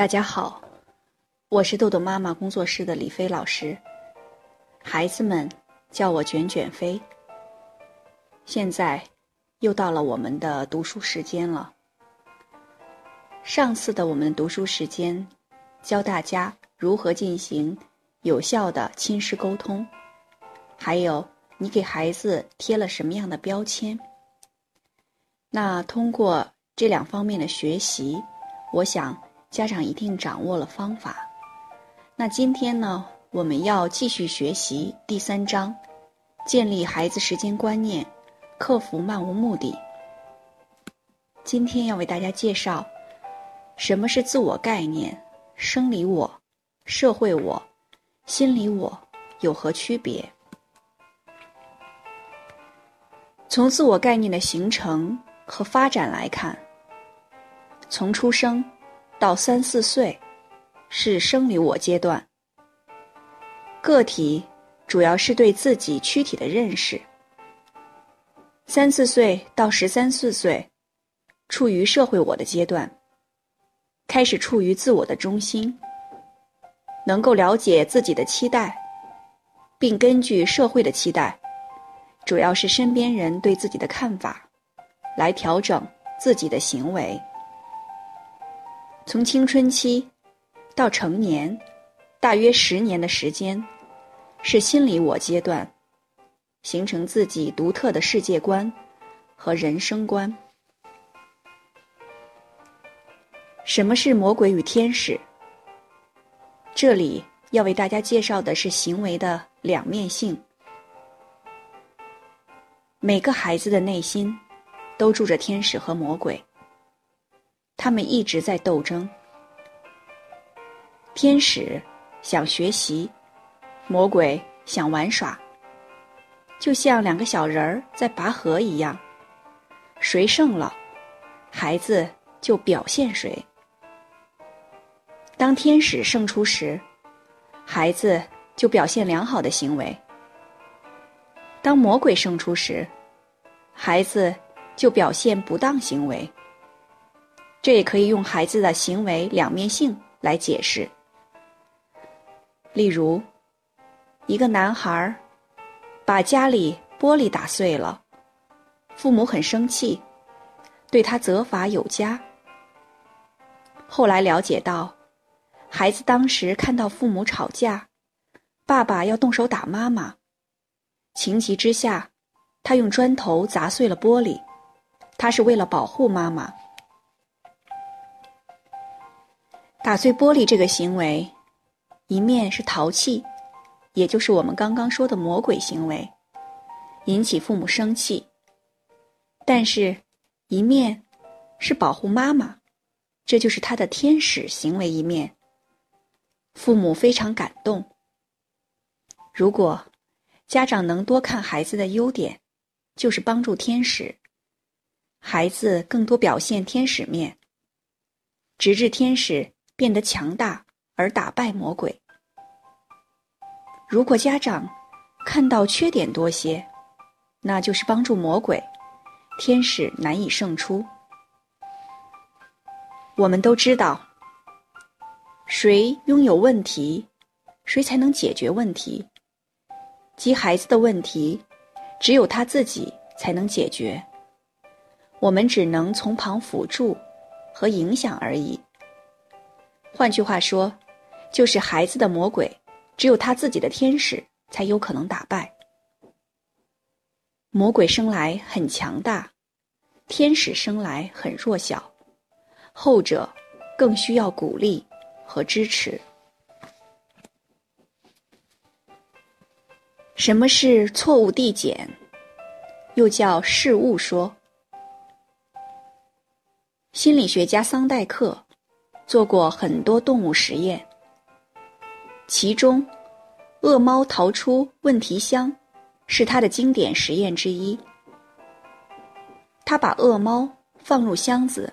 大家好，我是豆豆妈妈工作室的李飞老师，孩子们叫我卷卷飞。现在又到了我们的读书时间了。上次的我们读书时间，教大家如何进行有效的亲师沟通，还有你给孩子贴了什么样的标签。那通过这两方面的学习，我想。家长一定掌握了方法。那今天呢，我们要继续学习第三章，建立孩子时间观念，克服漫无目的。今天要为大家介绍，什么是自我概念，生理我、社会我、心理我有何区别？从自我概念的形成和发展来看，从出生。到三四岁，是生理我阶段。个体主要是对自己躯体的认识。三四岁到十三四岁，处于社会我的阶段，开始处于自我的中心，能够了解自己的期待，并根据社会的期待，主要是身边人对自己的看法，来调整自己的行为。从青春期到成年，大约十年的时间，是心理我阶段，形成自己独特的世界观和人生观。什么是魔鬼与天使？这里要为大家介绍的是行为的两面性。每个孩子的内心都住着天使和魔鬼。他们一直在斗争。天使想学习，魔鬼想玩耍，就像两个小人儿在拔河一样。谁胜了，孩子就表现谁。当天使胜出时，孩子就表现良好的行为；当魔鬼胜出时，孩子就表现不当行为。这也可以用孩子的行为两面性来解释。例如，一个男孩把家里玻璃打碎了，父母很生气，对他责罚有加。后来了解到，孩子当时看到父母吵架，爸爸要动手打妈妈，情急之下，他用砖头砸碎了玻璃，他是为了保护妈妈。打碎玻璃这个行为，一面是淘气，也就是我们刚刚说的魔鬼行为，引起父母生气；但是，一面是保护妈妈，这就是他的天使行为一面。父母非常感动。如果家长能多看孩子的优点，就是帮助天使，孩子更多表现天使面，直至天使。变得强大而打败魔鬼。如果家长看到缺点多些，那就是帮助魔鬼，天使难以胜出。我们都知道，谁拥有问题，谁才能解决问题。即孩子的问题，只有他自己才能解决，我们只能从旁辅助和影响而已。换句话说，就是孩子的魔鬼，只有他自己的天使才有可能打败。魔鬼生来很强大，天使生来很弱小，后者更需要鼓励和支持。什么是错误递减？又叫事物说？心理学家桑代克。做过很多动物实验，其中，恶猫逃出问题箱，是他的经典实验之一。他把恶猫放入箱子，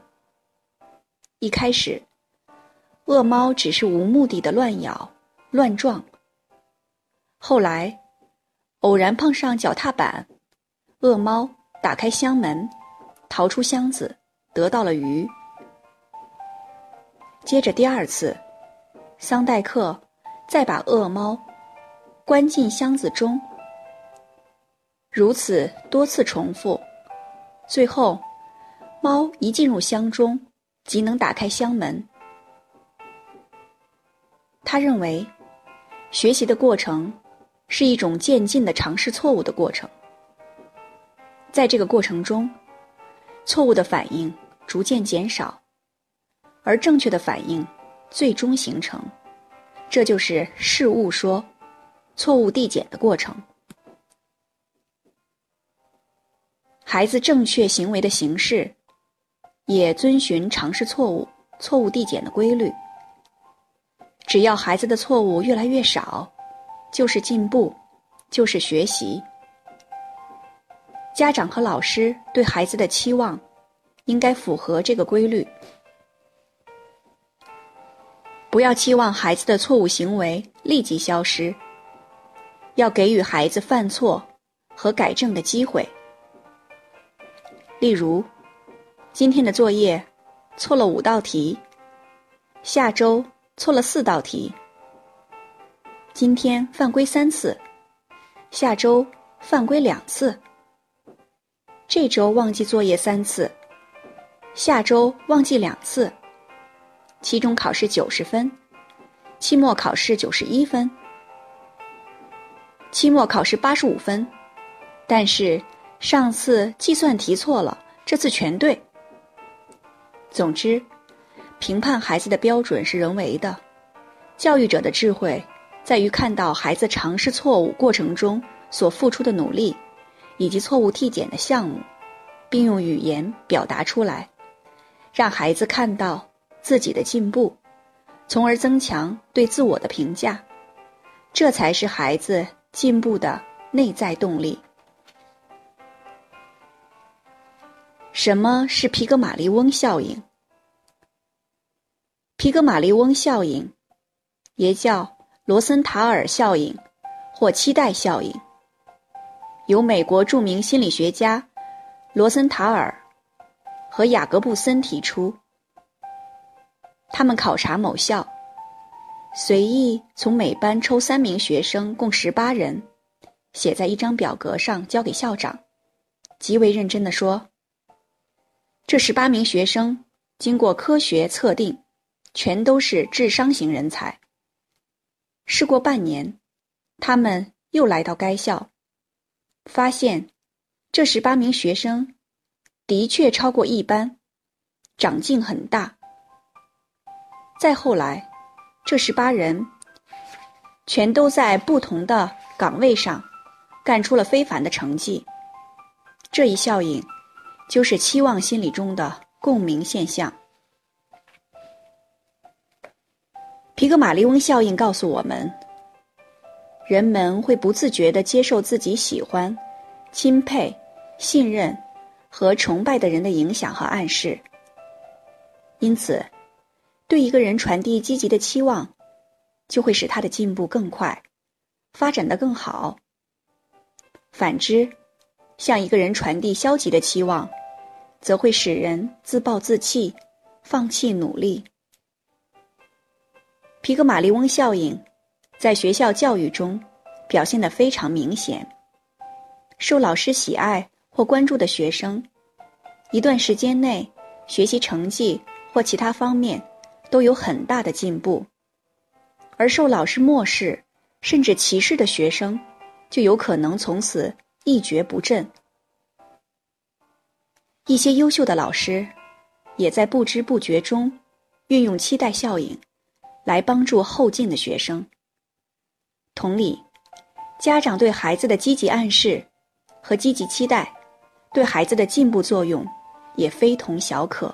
一开始，恶猫只是无目的的乱咬、乱撞。后来，偶然碰上脚踏板，恶猫打开箱门，逃出箱子，得到了鱼。接着第二次，桑代克再把恶猫关进箱子中。如此多次重复，最后，猫一进入箱中，即能打开箱门。他认为，学习的过程是一种渐进的尝试错误的过程。在这个过程中，错误的反应逐渐减少，而正确的反应最终形成。这就是事物说、错误递减的过程。孩子正确行为的形式，也遵循尝试错误、错误递减的规律。只要孩子的错误越来越少，就是进步，就是学习。家长和老师对孩子的期望，应该符合这个规律。不要期望孩子的错误行为立即消失，要给予孩子犯错和改正的机会。例如，今天的作业错了五道题，下周。错了四道题，今天犯规三次，下周犯规两次。这周忘记作业三次，下周忘记两次。期中考试九十分，期末考试九十一分，期末考试八十五分，但是上次计算题错了，这次全对。总之。评判孩子的标准是人为的，教育者的智慧在于看到孩子尝试错误过程中所付出的努力，以及错误递减的项目，并用语言表达出来，让孩子看到自己的进步，从而增强对自我的评价，这才是孩子进步的内在动力。什么是皮格马利翁效应？皮格马利翁效应，也叫罗森塔尔效应或期待效应，由美国著名心理学家罗森塔尔和雅各布森提出。他们考察某校，随意从每班抽三名学生，共十八人，写在一张表格上交给校长，极为认真的说：“这十八名学生经过科学测定。”全都是智商型人才。事过半年，他们又来到该校，发现这十八名学生的确超过一般，长进很大。再后来，这十八人全都在不同的岗位上干出了非凡的成绩。这一效应就是期望心理中的共鸣现象。皮格马利翁效应告诉我们，人们会不自觉地接受自己喜欢、钦佩、信任和崇拜的人的影响和暗示。因此，对一个人传递积极的期望，就会使他的进步更快，发展得更好。反之，向一个人传递消极的期望，则会使人自暴自弃，放弃努力。皮格马利翁效应，在学校教育中表现得非常明显。受老师喜爱或关注的学生，一段时间内学习成绩或其他方面都有很大的进步；而受老师漠视甚至歧视的学生，就有可能从此一蹶不振。一些优秀的老师，也在不知不觉中运用期待效应。来帮助后进的学生。同理，家长对孩子的积极暗示和积极期待，对孩子的进步作用也非同小可。